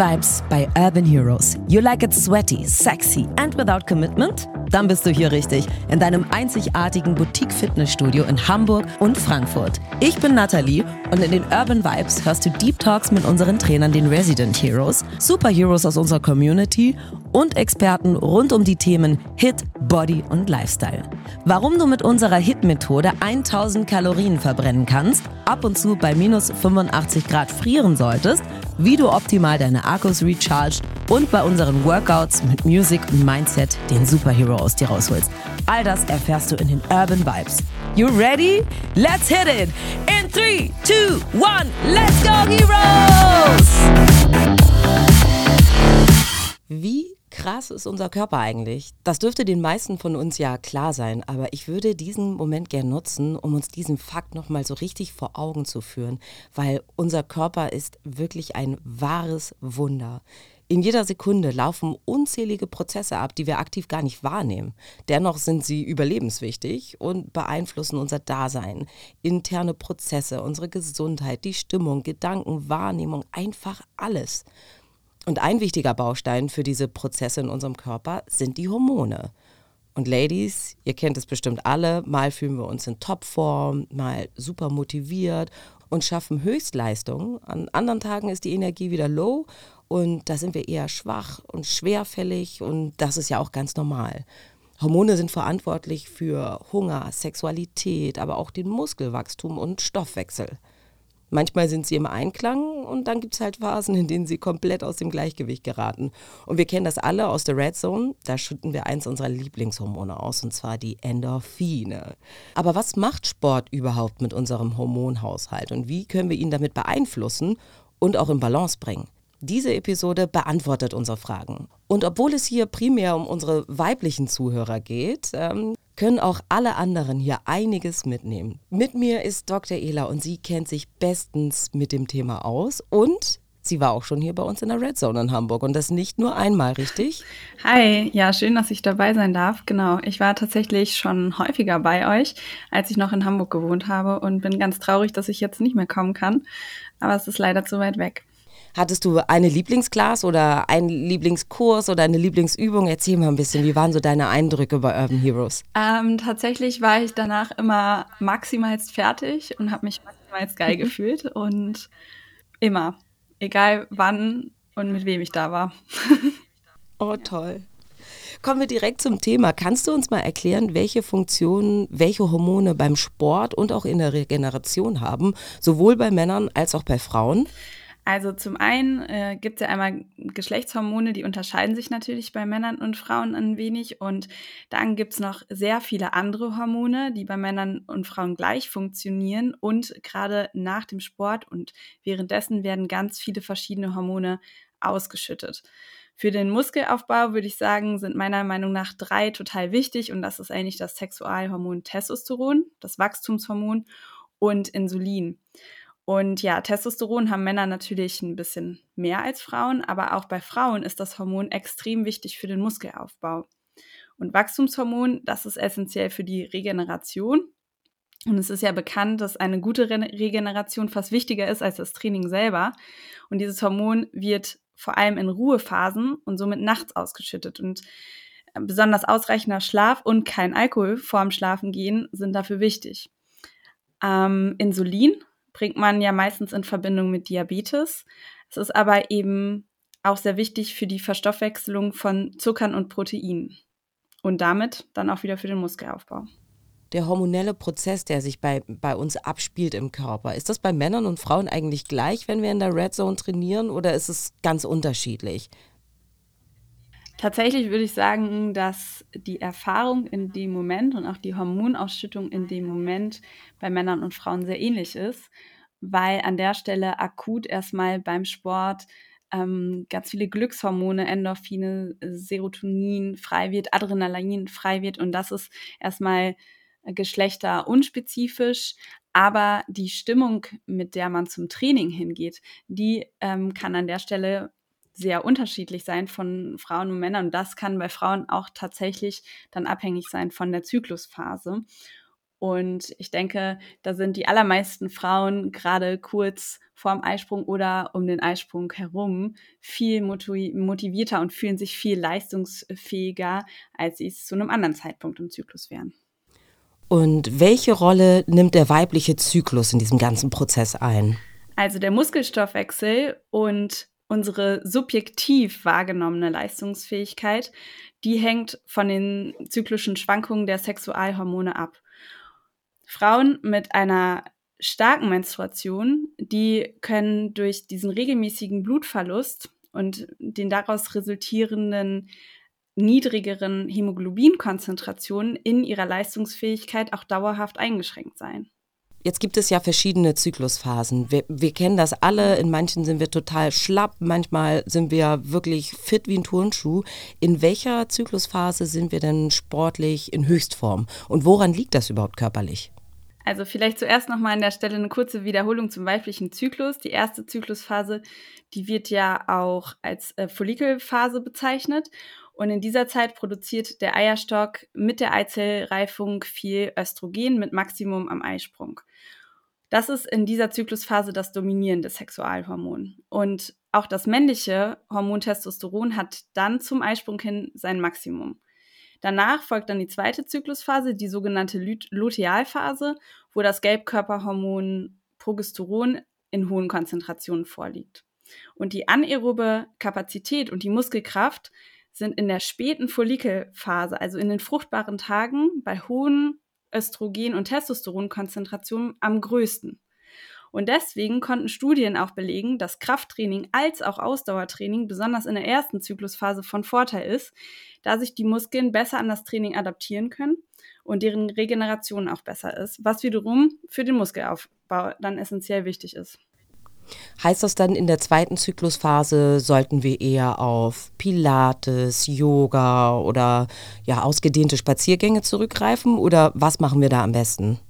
Vibes bei Urban Heroes. You like it sweaty, sexy and without commitment? Dann bist du hier richtig, in deinem einzigartigen Boutique-Fitnessstudio in Hamburg und Frankfurt. Ich bin Nathalie und in den Urban Vibes hörst du Deep Talks mit unseren Trainern, den Resident Heroes, Superheroes aus unserer Community und Experten rund um die Themen Hit, Body und Lifestyle. Warum du mit unserer Hit-Methode 1000 Kalorien verbrennen kannst, ab und zu bei minus 85 Grad frieren solltest, wie du optimal deine Akkus recharged und bei unseren Workouts mit Music und Mindset den Superhero aus dir rausholst. All das erfährst du in den Urban Vibes. You ready? Let's hit it! In 3, 2, 1, let's go Heroes! Wie krass ist unser Körper eigentlich? Das dürfte den meisten von uns ja klar sein, aber ich würde diesen Moment gern nutzen, um uns diesen Fakt nochmal so richtig vor Augen zu führen, weil unser Körper ist wirklich ein wahres Wunder. In jeder Sekunde laufen unzählige Prozesse ab, die wir aktiv gar nicht wahrnehmen. Dennoch sind sie überlebenswichtig und beeinflussen unser Dasein. Interne Prozesse, unsere Gesundheit, die Stimmung, Gedanken, Wahrnehmung, einfach alles. Und ein wichtiger Baustein für diese Prozesse in unserem Körper sind die Hormone. Und Ladies, ihr kennt es bestimmt alle, mal fühlen wir uns in Topform, mal super motiviert und schaffen Höchstleistungen. An anderen Tagen ist die Energie wieder low und da sind wir eher schwach und schwerfällig und das ist ja auch ganz normal. Hormone sind verantwortlich für Hunger, Sexualität, aber auch den Muskelwachstum und Stoffwechsel. Manchmal sind sie im Einklang und dann gibt es halt Phasen, in denen sie komplett aus dem Gleichgewicht geraten. Und wir kennen das alle aus der Red Zone. Da schütten wir eins unserer Lieblingshormone aus, und zwar die Endorphine. Aber was macht Sport überhaupt mit unserem Hormonhaushalt und wie können wir ihn damit beeinflussen und auch in Balance bringen? Diese Episode beantwortet unsere Fragen. Und obwohl es hier primär um unsere weiblichen Zuhörer geht, ähm, können auch alle anderen hier einiges mitnehmen. Mit mir ist Dr. Ela und sie kennt sich bestens mit dem Thema aus und sie war auch schon hier bei uns in der Red Zone in Hamburg und das nicht nur einmal, richtig? Hi, ja, schön, dass ich dabei sein darf. Genau, ich war tatsächlich schon häufiger bei euch, als ich noch in Hamburg gewohnt habe und bin ganz traurig, dass ich jetzt nicht mehr kommen kann, aber es ist leider zu weit weg. Hattest du eine Lieblingsklasse oder einen Lieblingskurs oder eine Lieblingsübung? Erzähl mal ein bisschen, wie waren so deine Eindrücke bei Urban Heroes? Ähm, tatsächlich war ich danach immer maximalst fertig und habe mich maximalst geil gefühlt und immer, egal wann und mit wem ich da war. oh, toll. Kommen wir direkt zum Thema. Kannst du uns mal erklären, welche Funktionen, welche Hormone beim Sport und auch in der Regeneration haben, sowohl bei Männern als auch bei Frauen? Also zum einen äh, gibt es ja einmal Geschlechtshormone, die unterscheiden sich natürlich bei Männern und Frauen ein wenig. Und dann gibt es noch sehr viele andere Hormone, die bei Männern und Frauen gleich funktionieren. Und gerade nach dem Sport und währenddessen werden ganz viele verschiedene Hormone ausgeschüttet. Für den Muskelaufbau würde ich sagen, sind meiner Meinung nach drei total wichtig. Und das ist eigentlich das Sexualhormon Testosteron, das Wachstumshormon und Insulin. Und ja, Testosteron haben Männer natürlich ein bisschen mehr als Frauen, aber auch bei Frauen ist das Hormon extrem wichtig für den Muskelaufbau. Und Wachstumshormon, das ist essentiell für die Regeneration. Und es ist ja bekannt, dass eine gute Re Regeneration fast wichtiger ist als das Training selber. Und dieses Hormon wird vor allem in Ruhephasen und somit nachts ausgeschüttet. Und äh, besonders ausreichender Schlaf und kein Alkohol vorm Schlafengehen sind dafür wichtig. Ähm, Insulin bringt man ja meistens in Verbindung mit Diabetes. Es ist aber eben auch sehr wichtig für die Verstoffwechselung von Zuckern und Proteinen und damit dann auch wieder für den Muskelaufbau. Der hormonelle Prozess, der sich bei, bei uns abspielt im Körper, ist das bei Männern und Frauen eigentlich gleich, wenn wir in der Red Zone trainieren oder ist es ganz unterschiedlich? Tatsächlich würde ich sagen, dass die Erfahrung in dem Moment und auch die Hormonausschüttung in dem Moment bei Männern und Frauen sehr ähnlich ist, weil an der Stelle akut erstmal beim Sport ähm, ganz viele Glückshormone, Endorphine, Serotonin frei wird, Adrenalin frei wird und das ist erstmal geschlechterunspezifisch, aber die Stimmung, mit der man zum Training hingeht, die ähm, kann an der Stelle sehr unterschiedlich sein von Frauen und Männern. Und das kann bei Frauen auch tatsächlich dann abhängig sein von der Zyklusphase. Und ich denke, da sind die allermeisten Frauen gerade kurz vorm Eisprung oder um den Eisprung herum viel motivierter und fühlen sich viel leistungsfähiger, als sie es zu einem anderen Zeitpunkt im Zyklus wären. Und welche Rolle nimmt der weibliche Zyklus in diesem ganzen Prozess ein? Also der Muskelstoffwechsel und unsere subjektiv wahrgenommene Leistungsfähigkeit, die hängt von den zyklischen Schwankungen der Sexualhormone ab. Frauen mit einer starken Menstruation, die können durch diesen regelmäßigen Blutverlust und den daraus resultierenden niedrigeren Hämoglobinkonzentrationen in ihrer Leistungsfähigkeit auch dauerhaft eingeschränkt sein. Jetzt gibt es ja verschiedene Zyklusphasen. Wir, wir, kennen das alle. In manchen sind wir total schlapp, manchmal sind wir wirklich fit wie ein Turnschuh. In welcher Zyklusphase sind wir denn sportlich in Höchstform? Und woran liegt das überhaupt körperlich? Also vielleicht zuerst nochmal an der Stelle eine kurze Wiederholung zum weiblichen Zyklus. Die erste Zyklusphase, die wird ja auch als äh, Follikelphase bezeichnet. Und in dieser Zeit produziert der Eierstock mit der Eizellreifung viel Östrogen mit Maximum am Eisprung. Das ist in dieser Zyklusphase das dominierende Sexualhormon. Und auch das männliche Hormon Testosteron hat dann zum Eisprung hin sein Maximum. Danach folgt dann die zweite Zyklusphase, die sogenannte Lutealphase, wo das Gelbkörperhormon Progesteron in hohen Konzentrationen vorliegt. Und die anaerobe Kapazität und die Muskelkraft sind in der späten Follikelphase, also in den fruchtbaren Tagen, bei hohen Östrogen- und Testosteronkonzentrationen am größten. Und deswegen konnten Studien auch belegen, dass Krafttraining als auch Ausdauertraining besonders in der ersten Zyklusphase von Vorteil ist, da sich die Muskeln besser an das Training adaptieren können und deren Regeneration auch besser ist, was wiederum für den Muskelaufbau dann essentiell wichtig ist. Heißt das dann, in der zweiten Zyklusphase sollten wir eher auf Pilates, Yoga oder ja, ausgedehnte Spaziergänge zurückgreifen oder was machen wir da am besten?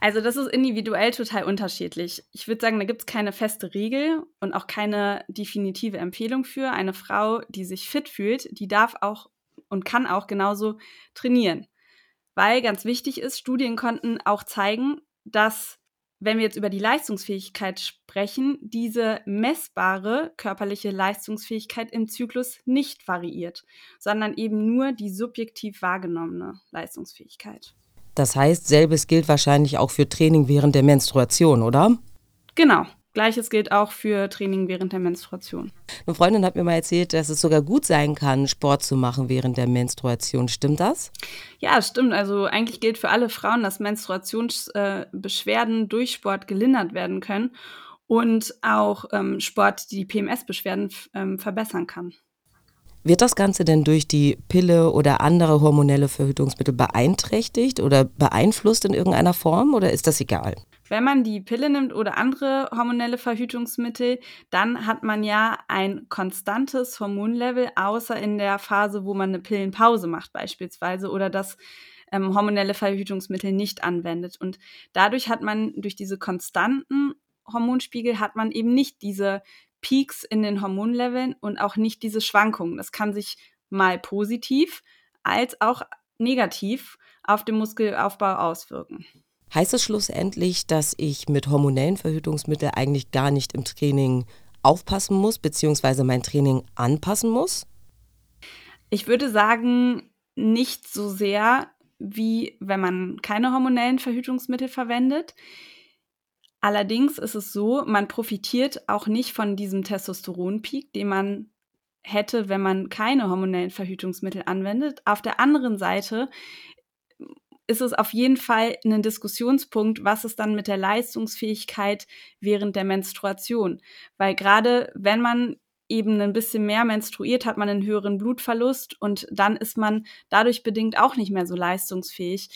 Also das ist individuell total unterschiedlich. Ich würde sagen, da gibt es keine feste Regel und auch keine definitive Empfehlung für. Eine Frau, die sich fit fühlt, die darf auch und kann auch genauso trainieren. Weil ganz wichtig ist, Studien konnten auch zeigen, dass wenn wir jetzt über die Leistungsfähigkeit sprechen, diese messbare körperliche Leistungsfähigkeit im Zyklus nicht variiert, sondern eben nur die subjektiv wahrgenommene Leistungsfähigkeit. Das heißt, selbes gilt wahrscheinlich auch für Training während der Menstruation, oder? Genau. Gleiches gilt auch für Training während der Menstruation. Eine Freundin hat mir mal erzählt, dass es sogar gut sein kann, Sport zu machen während der Menstruation. Stimmt das? Ja, stimmt. Also eigentlich gilt für alle Frauen, dass Menstruationsbeschwerden durch Sport gelindert werden können und auch ähm, Sport die PMS-Beschwerden ähm, verbessern kann. Wird das Ganze denn durch die Pille oder andere hormonelle Verhütungsmittel beeinträchtigt oder beeinflusst in irgendeiner Form oder ist das egal? Wenn man die Pille nimmt oder andere hormonelle Verhütungsmittel, dann hat man ja ein konstantes Hormonlevel, außer in der Phase, wo man eine Pillenpause macht beispielsweise oder das ähm, hormonelle Verhütungsmittel nicht anwendet. Und dadurch hat man durch diese konstanten Hormonspiegel hat man eben nicht diese Peaks in den Hormonleveln und auch nicht diese Schwankungen. Das kann sich mal positiv als auch negativ auf den Muskelaufbau auswirken. Heißt das schlussendlich, dass ich mit hormonellen Verhütungsmitteln eigentlich gar nicht im Training aufpassen muss, beziehungsweise mein Training anpassen muss? Ich würde sagen, nicht so sehr, wie wenn man keine hormonellen Verhütungsmittel verwendet. Allerdings ist es so, man profitiert auch nicht von diesem Testosteronpeak, den man hätte, wenn man keine hormonellen Verhütungsmittel anwendet. Auf der anderen Seite ist es auf jeden Fall ein Diskussionspunkt, was ist dann mit der Leistungsfähigkeit während der Menstruation. Weil gerade wenn man eben ein bisschen mehr menstruiert, hat man einen höheren Blutverlust und dann ist man dadurch bedingt auch nicht mehr so leistungsfähig.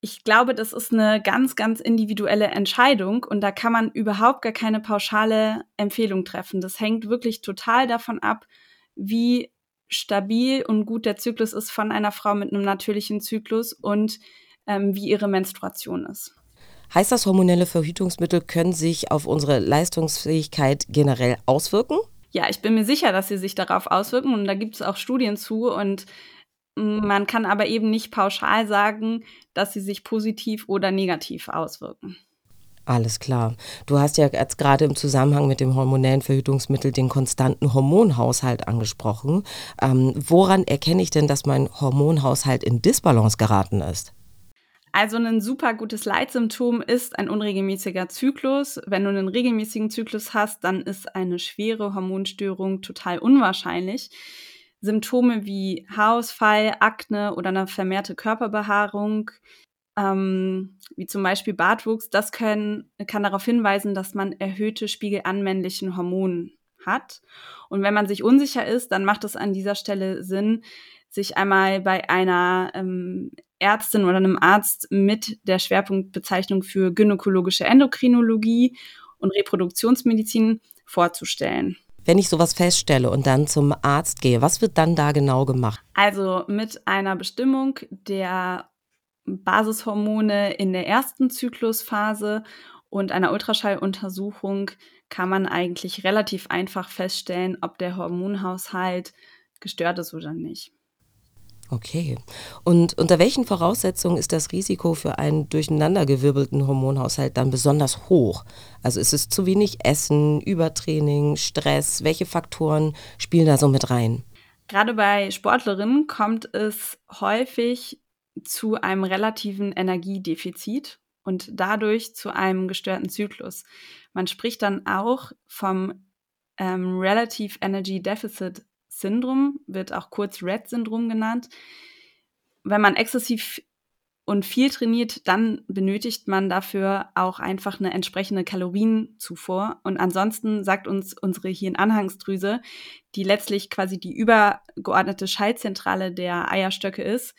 Ich glaube, das ist eine ganz, ganz individuelle Entscheidung und da kann man überhaupt gar keine pauschale Empfehlung treffen. Das hängt wirklich total davon ab, wie stabil und gut der Zyklus ist von einer Frau mit einem natürlichen Zyklus und ähm, wie ihre Menstruation ist. Heißt das, hormonelle Verhütungsmittel können sich auf unsere Leistungsfähigkeit generell auswirken? Ja, ich bin mir sicher, dass sie sich darauf auswirken und da gibt es auch Studien zu und Man kann aber eben nicht pauschal sagen, dass sie sich positiv oder negativ auswirken. Alles klar. Du hast ja jetzt gerade im Zusammenhang mit dem hormonellen Verhütungsmittel den konstanten Hormonhaushalt angesprochen. Ähm, woran erkenne ich denn, dass mein Hormonhaushalt in Disbalance geraten ist? Also ein super gutes Leitsymptom ist ein unregelmäßiger Zyklus. Wenn du einen regelmäßigen Zyklus hast, dann ist eine schwere Hormonstörung total unwahrscheinlich. Symptome wie Haarausfall, Akne oder eine vermehrte Körperbehaarung, ähm, wie zum Beispiel Bartwuchs, das können, kann darauf hinweisen, dass man erhöhte Spiegel an männlichen Hormonen hat. Und wenn man sich unsicher ist, dann macht es an dieser Stelle Sinn, sich einmal bei einer ähm, Ärztin oder einem Arzt mit der Schwerpunktbezeichnung für gynäkologische Endokrinologie und Reproduktionsmedizin vorzustellen. Wenn ich sowas feststelle und dann zum Arzt gehe, was wird dann da genau gemacht? Also mit einer Bestimmung der Basishormone in der ersten Zyklusphase und einer Ultraschalluntersuchung kann man eigentlich relativ einfach feststellen, ob der Hormonhaushalt gestört ist oder nicht. Okay. Und unter welchen Voraussetzungen ist das Risiko für einen durcheinandergewirbelten Hormonhaushalt dann besonders hoch? Also ist es zu wenig Essen, Übertraining, Stress? Welche Faktoren spielen da so mit rein? Gerade bei Sportlerinnen kommt es häufig zu einem relativen Energiedefizit und dadurch zu einem gestörten Zyklus. Man spricht dann auch vom ähm, Relative Energy Deficit Syndrom, wird auch kurz RED-Syndrom genannt. Wenn man exzessiv und viel trainiert, dann benötigt man dafür auch einfach eine entsprechende Kalorienzufuhr. Und ansonsten sagt uns unsere Hirnanhangsdrüse, die letztlich quasi die übergeordnete Schaltzentrale der Eierstöcke ist,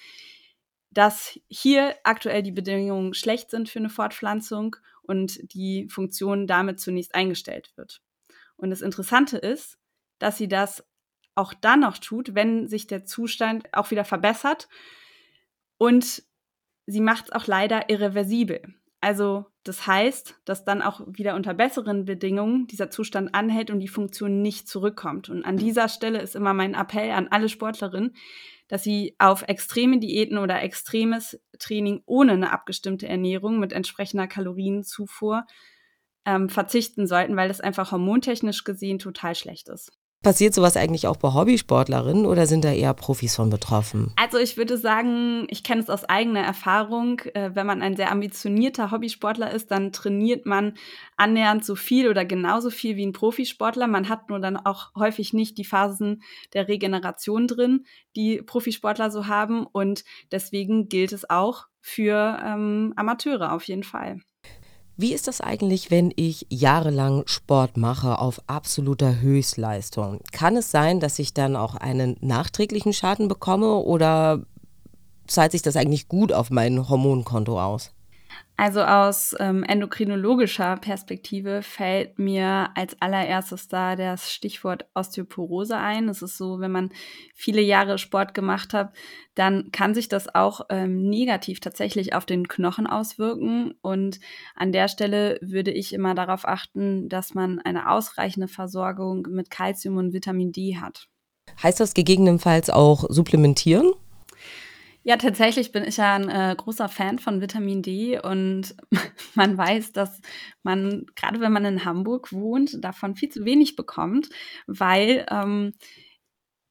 dass hier aktuell die Bedingungen schlecht sind für eine Fortpflanzung und die Funktion damit zunächst eingestellt wird. Und das Interessante ist, dass sie das auch dann noch tut, wenn sich der Zustand auch wieder verbessert. Und sie macht es auch leider irreversibel. Also das heißt, dass dann auch wieder unter besseren Bedingungen dieser Zustand anhält und die Funktion nicht zurückkommt. Und an dieser Stelle ist immer mein Appell an alle Sportlerinnen, dass sie auf extreme Diäten oder extremes Training ohne eine abgestimmte Ernährung mit entsprechender Kalorienzufuhr ähm, verzichten sollten, weil das einfach hormontechnisch gesehen total schlecht ist. Passiert sowas eigentlich auch bei Hobbysportlerinnen oder sind da eher Profis von betroffen? Also ich würde sagen, ich kenne es aus eigener Erfahrung. Äh, wenn man ein sehr ambitionierter Hobbysportler ist, dann trainiert man annähernd so viel oder genauso viel wie ein Profisportler. Man hat nur dann auch häufig nicht die Phasen der Regeneration drin, die Profisportler so haben. Und deswegen gilt es auch für ähm, Amateure auf jeden Fall. Wie ist das eigentlich, wenn ich jahrelang Sport mache auf absoluter Höchstleistung? Kann es sein, dass ich dann auch einen nachträglichen Schaden bekomme oder zahlt sich das eigentlich gut auf mein Hormonkonto aus? Also aus ähm, endokrinologischer Perspektive fällt mir als allererstes da das Stichwort Osteoporose ein. Es ist so, wenn man viele Jahre Sport gemacht hat, dann kann sich das auch ähm, negativ tatsächlich auf den Knochen auswirken. Und an der Stelle würde ich immer darauf achten, dass man eine ausreichende Versorgung mit Kalzium und Vitamin D hat. Heißt das gegebenenfalls auch supplementieren? Ja, tatsächlich bin ich ja ein äh, großer Fan von Vitamin D und man weiß, dass man, gerade wenn man in Hamburg wohnt, davon viel zu wenig bekommt, weil ähm,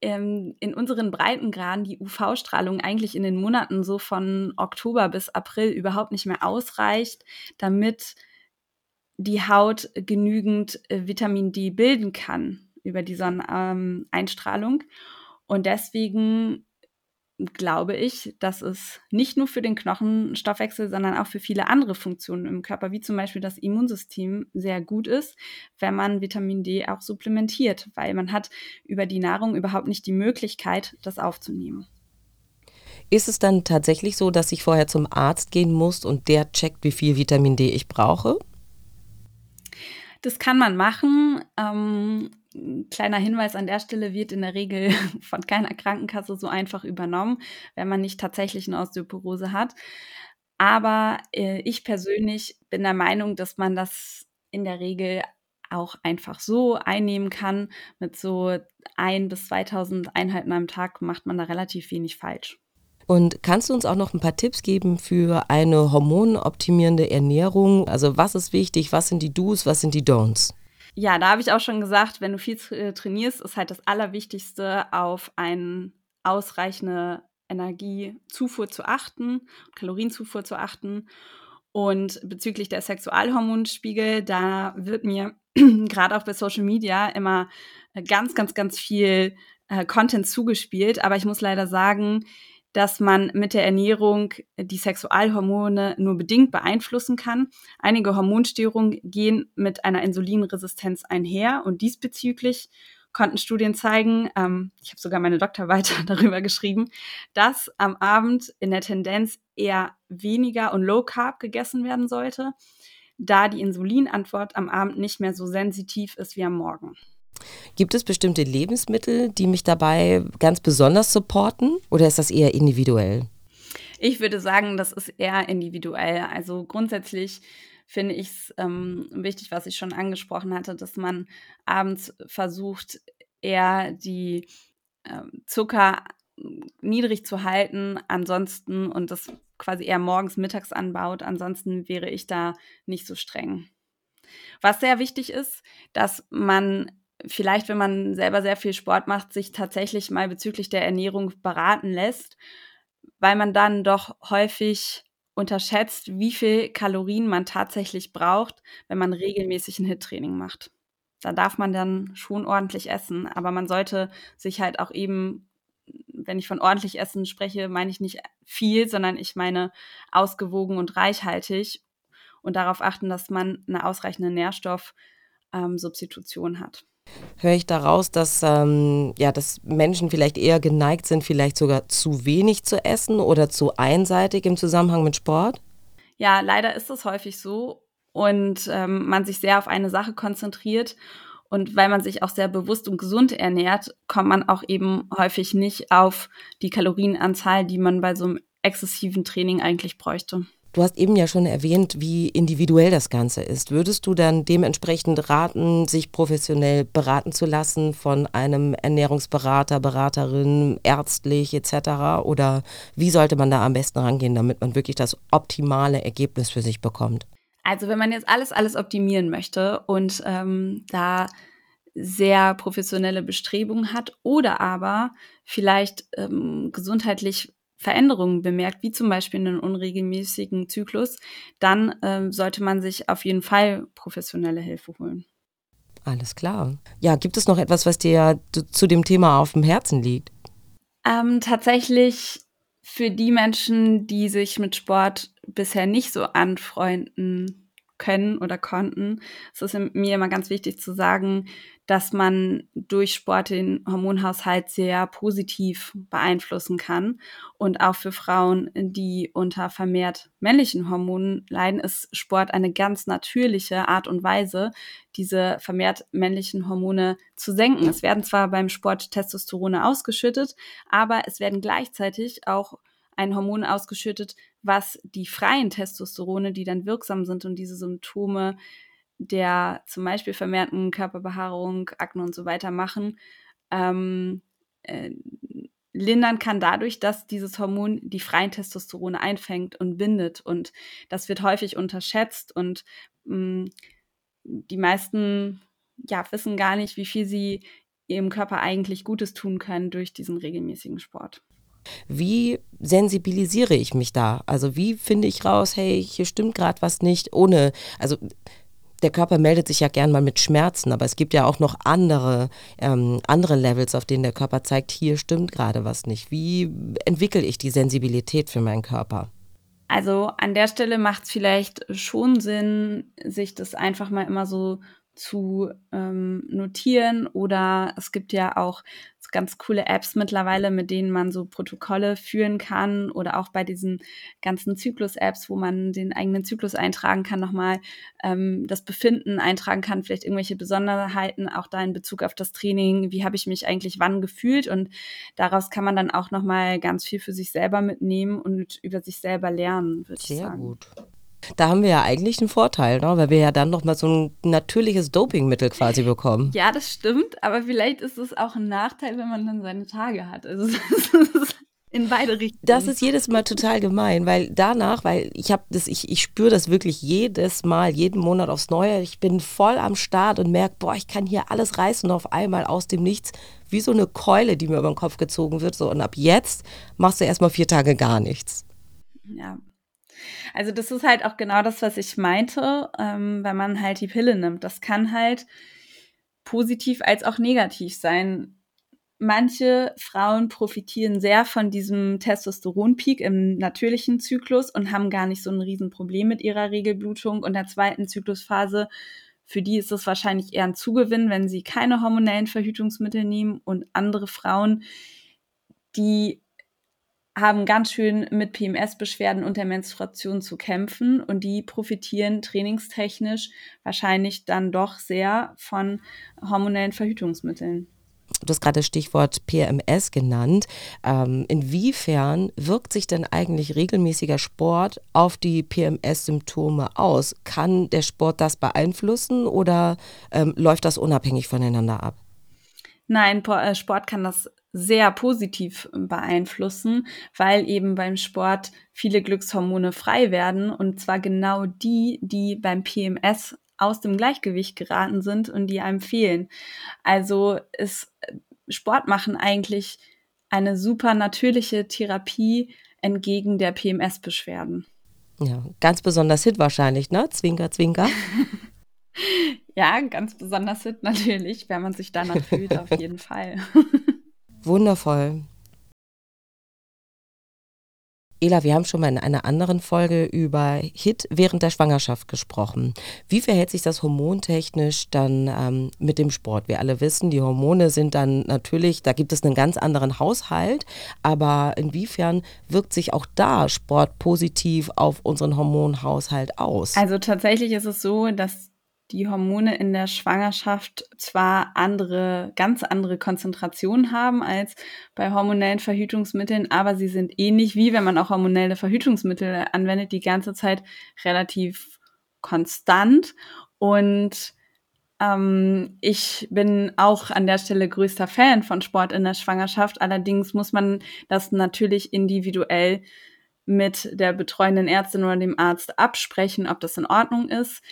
ähm, in unseren Breitengraden die UV-Strahlung eigentlich in den Monaten so von Oktober bis April überhaupt nicht mehr ausreicht, damit die Haut genügend äh, Vitamin D bilden kann über die Sonneneinstrahlung. Und deswegen glaube ich, dass es nicht nur für den Knochenstoffwechsel, sondern auch für viele andere Funktionen im Körper, wie zum Beispiel das Immunsystem, sehr gut ist, wenn man Vitamin D auch supplementiert, weil man hat über die Nahrung überhaupt nicht die Möglichkeit, das aufzunehmen. Ist es dann tatsächlich so, dass ich vorher zum Arzt gehen muss und der checkt, wie viel Vitamin D ich brauche? Das kann man machen. Ähm, kleiner Hinweis an der Stelle wird in der Regel von keiner Krankenkasse so einfach übernommen, wenn man nicht tatsächlich eine Osteoporose hat. Aber äh, ich persönlich bin der Meinung, dass man das in der Regel auch einfach so einnehmen kann. Mit so ein bis 2000 Einheiten am Tag macht man da relativ wenig falsch. Und kannst du uns auch noch ein paar Tipps geben für eine hormonoptimierende Ernährung? Also was ist wichtig? Was sind die Do's? Was sind die Don'ts? Ja, da habe ich auch schon gesagt, wenn du viel äh, trainierst, ist halt das Allerwichtigste, auf eine ausreichende Energiezufuhr zu achten, Kalorienzufuhr zu achten. Und bezüglich der Sexualhormonspiegel, da wird mir gerade auch bei Social Media immer ganz, ganz, ganz viel äh, Content zugespielt. Aber ich muss leider sagen, dass man mit der Ernährung die Sexualhormone nur bedingt beeinflussen kann. Einige Hormonstörungen gehen mit einer Insulinresistenz einher und diesbezüglich konnten Studien zeigen, ähm, ich habe sogar meine Doktorarbeit darüber geschrieben, dass am Abend in der Tendenz eher weniger und Low Carb gegessen werden sollte, da die Insulinantwort am Abend nicht mehr so sensitiv ist wie am Morgen. Gibt es bestimmte Lebensmittel, die mich dabei ganz besonders supporten oder ist das eher individuell? Ich würde sagen, das ist eher individuell. Also grundsätzlich finde ich es ähm, wichtig, was ich schon angesprochen hatte, dass man abends versucht, eher die äh, Zucker niedrig zu halten, ansonsten und das quasi eher morgens, mittags anbaut. Ansonsten wäre ich da nicht so streng. Was sehr wichtig ist, dass man vielleicht, wenn man selber sehr viel Sport macht, sich tatsächlich mal bezüglich der Ernährung beraten lässt, weil man dann doch häufig unterschätzt, wie viel Kalorien man tatsächlich braucht, wenn man regelmäßig ein HIT-Training macht. Da darf man dann schon ordentlich essen, aber man sollte sich halt auch eben, wenn ich von ordentlich essen spreche, meine ich nicht viel, sondern ich meine ausgewogen und reichhaltig und darauf achten, dass man eine ausreichende Nährstoffsubstitution ähm, hat höre ich daraus, dass, ähm, ja, dass Menschen vielleicht eher geneigt sind, vielleicht sogar zu wenig zu essen oder zu einseitig im Zusammenhang mit Sport? Ja, leider ist es häufig so und ähm, man sich sehr auf eine Sache konzentriert. Und weil man sich auch sehr bewusst und gesund ernährt, kommt man auch eben häufig nicht auf die Kalorienanzahl, die man bei so einem exzessiven Training eigentlich bräuchte. Du hast eben ja schon erwähnt, wie individuell das Ganze ist. Würdest du dann dementsprechend raten, sich professionell beraten zu lassen von einem Ernährungsberater, Beraterin, ärztlich etc.? Oder wie sollte man da am besten rangehen, damit man wirklich das optimale Ergebnis für sich bekommt? Also wenn man jetzt alles, alles optimieren möchte und ähm, da sehr professionelle Bestrebungen hat oder aber vielleicht ähm, gesundheitlich Veränderungen bemerkt, wie zum Beispiel einen unregelmäßigen Zyklus, dann ähm, sollte man sich auf jeden Fall professionelle Hilfe holen. Alles klar. Ja, gibt es noch etwas, was dir zu dem Thema auf dem Herzen liegt? Ähm, tatsächlich für die Menschen, die sich mit Sport bisher nicht so anfreunden können oder konnten, ist es mir immer ganz wichtig zu sagen, dass man durch Sport den Hormonhaushalt sehr positiv beeinflussen kann. Und auch für Frauen, die unter vermehrt männlichen Hormonen leiden, ist Sport eine ganz natürliche Art und Weise, diese vermehrt männlichen Hormone zu senken. Es werden zwar beim Sport Testosterone ausgeschüttet, aber es werden gleichzeitig auch ein Hormon ausgeschüttet, was die freien Testosterone, die dann wirksam sind und diese Symptome der zum Beispiel vermehrten Körperbehaarung, Akne und so weiter machen, ähm, äh, lindern kann dadurch, dass dieses Hormon die freien Testosterone einfängt und bindet. Und das wird häufig unterschätzt und mh, mm, die meisten ja, wissen gar nicht, wie viel sie ihrem Körper eigentlich Gutes tun können durch diesen regelmäßigen Sport. Wie sensibilisiere ich mich da? Also wie finde ich raus, hey, hier stimmt gerade was nicht, ohne, also der Körper meldet sich ja gern mal mit Schmerzen, aber es gibt ja auch noch andere, ähm, andere Levels, auf denen der Körper zeigt, hier stimmt gerade was nicht. Wie entwickle ich die Sensibilität für meinen Körper? Also an der Stelle macht es vielleicht schon Sinn, sich das einfach mal immer so zu ähm, notieren oder es gibt ja auch ganz coole Apps mittlerweile, mit denen man so Protokolle führen kann oder auch bei diesen ganzen Zyklus-Apps, wo man den eigenen Zyklus eintragen kann, nochmal ähm, das Befinden eintragen kann, vielleicht irgendwelche Besonderheiten, auch da in Bezug auf das Training, wie habe ich mich eigentlich wann gefühlt und daraus kann man dann auch nochmal ganz viel für sich selber mitnehmen und über sich selber lernen, würde ich sagen. Sehr gut. Da haben wir ja eigentlich einen Vorteil, ne? weil wir ja dann nochmal so ein natürliches Dopingmittel quasi bekommen. Ja, das stimmt, aber vielleicht ist es auch ein Nachteil, wenn man dann seine Tage hat. Also in beide Richtungen. Das ist jedes Mal total gemein, weil danach, weil ich habe das, ich, ich spüre das wirklich jedes Mal, jeden Monat aufs Neue. Ich bin voll am Start und merke, boah, ich kann hier alles reißen und auf einmal aus dem Nichts, wie so eine Keule, die mir über den Kopf gezogen wird. So, und ab jetzt machst du erstmal vier Tage gar nichts. Ja. Also das ist halt auch genau das, was ich meinte, ähm, wenn man halt die Pille nimmt. Das kann halt positiv als auch negativ sein manche Frauen profitieren sehr von diesem Testosteronpeak im natürlichen Zyklus und haben gar nicht so ein Riesenproblem mit ihrer Regelblutung und der zweiten Zyklusphase. Für die ist es wahrscheinlich eher ein Zugewinn, wenn sie keine hormonellen Verhütungsmittel nehmen und andere Frauen, die haben ganz schön mit PMS-Beschwerden und der Menstruation zu kämpfen und die profitieren trainingstechnisch wahrscheinlich dann doch sehr von hormonellen Verhütungsmitteln du hast gerade das Stichwort PMS genannt. Ähm, inwiefern wirkt sich denn eigentlich regelmäßiger Sport auf die PMS-Symptome aus? Kann der Sport das beeinflussen oder ähm, läuft das unabhängig voneinander ab? Nein, äh, Sport kann das sehr positiv beeinflussen, weil eben beim Sport viele Glückshormone frei werden und zwar genau die, die beim PMS aus dem Gleichgewicht geraten sind und die einem fehlen. Also ist Sport machen eigentlich eine super natürliche Therapie entgegen der PMS-Beschwerden. Ja, ganz besonders Hit wahrscheinlich, ne? Zwinker, Zwinker. ja, ganz besonders Hit natürlich, wenn man sich danach fühlt, auf jeden Fall. Wundervoll. Ela, wir haben schon mal in einer anderen Folge über HIT während der Schwangerschaft gesprochen. Wie verhält sich das hormontechnisch dann ähm, mit dem Sport? Wir alle wissen, die Hormone sind dann natürlich, da gibt es einen ganz anderen Haushalt, aber inwiefern wirkt sich auch da Sport positiv auf unseren Hormonhaushalt aus? Also tatsächlich ist es so, dass die Hormone in der Schwangerschaft zwar andere, ganz andere Konzentrationen haben als bei hormonellen Verhütungsmitteln, aber sie sind ähnlich wie wenn man auch hormonelle Verhütungsmittel anwendet, die ganze Zeit relativ konstant. Und ähm, ich bin auch an der Stelle größter Fan von Sport in der Schwangerschaft. Allerdings muss man das natürlich individuell mit der betreuenden Ärztin oder dem Arzt absprechen, ob das in Ordnung ist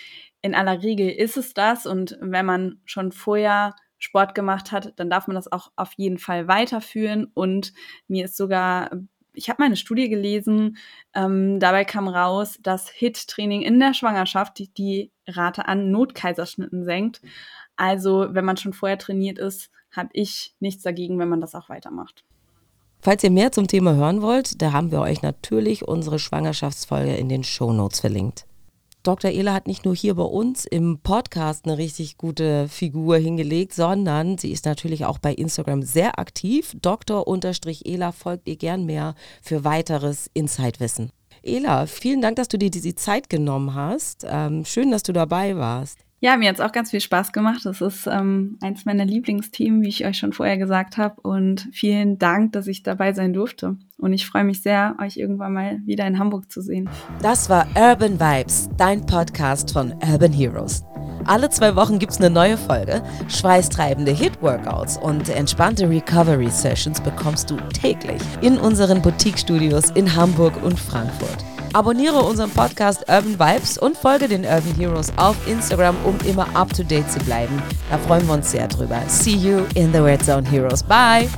in aller Regel ist es das. Und wenn man schon vorher Sport gemacht hat, dann darf man das auch auf jeden Fall weiterführen. Und mir ist sogar, ich habe mal eine Studie gelesen, ähm, dabei kam raus, dass HIT-Training in der Schwangerschaft die, die Rate an Notkaiserschnitten senkt. Also wenn man schon vorher trainiert ist, habe ich nichts dagegen, wenn man das auch weitermacht. Falls ihr mehr zum Thema hören wollt, da haben wir euch natürlich unsere Schwangerschaftsfolge in den Show Notes verlinkt. Dr. Ela hat nicht nur hier bei uns im Podcast eine richtig gute Figur hingelegt, sondern sie ist natürlich auch bei Instagram sehr aktiv. Dr. Ela folgt ihr gern mehr für weiteres Insight-Wissen. Ela, vielen Dank, dass du dir diese Zeit genommen hast. Ähm, schön, dass du dabei warst. Ja, mir hat es auch ganz viel Spaß gemacht. Das ist ähm, eins meiner Lieblingsthemen, wie ich euch schon vorher gesagt habe. Und vielen Dank, dass ich dabei sein durfte. Und ich freue mich sehr, euch irgendwann mal wieder in Hamburg zu sehen. Das war Urban Vibes, dein Podcast von Urban Heroes. Alle zwei Wochen gibt es eine neue Folge. Schweißtreibende Hit-Workouts und entspannte Recovery-Sessions bekommst du täglich in unseren Boutique-Studios in Hamburg und Frankfurt. Abonniere unseren Podcast Urban Vibes und folge den Urban Heroes auf Instagram, um immer up to date zu bleiben. Da freuen wir uns sehr drüber. See you in the Red Zone Heroes. Bye!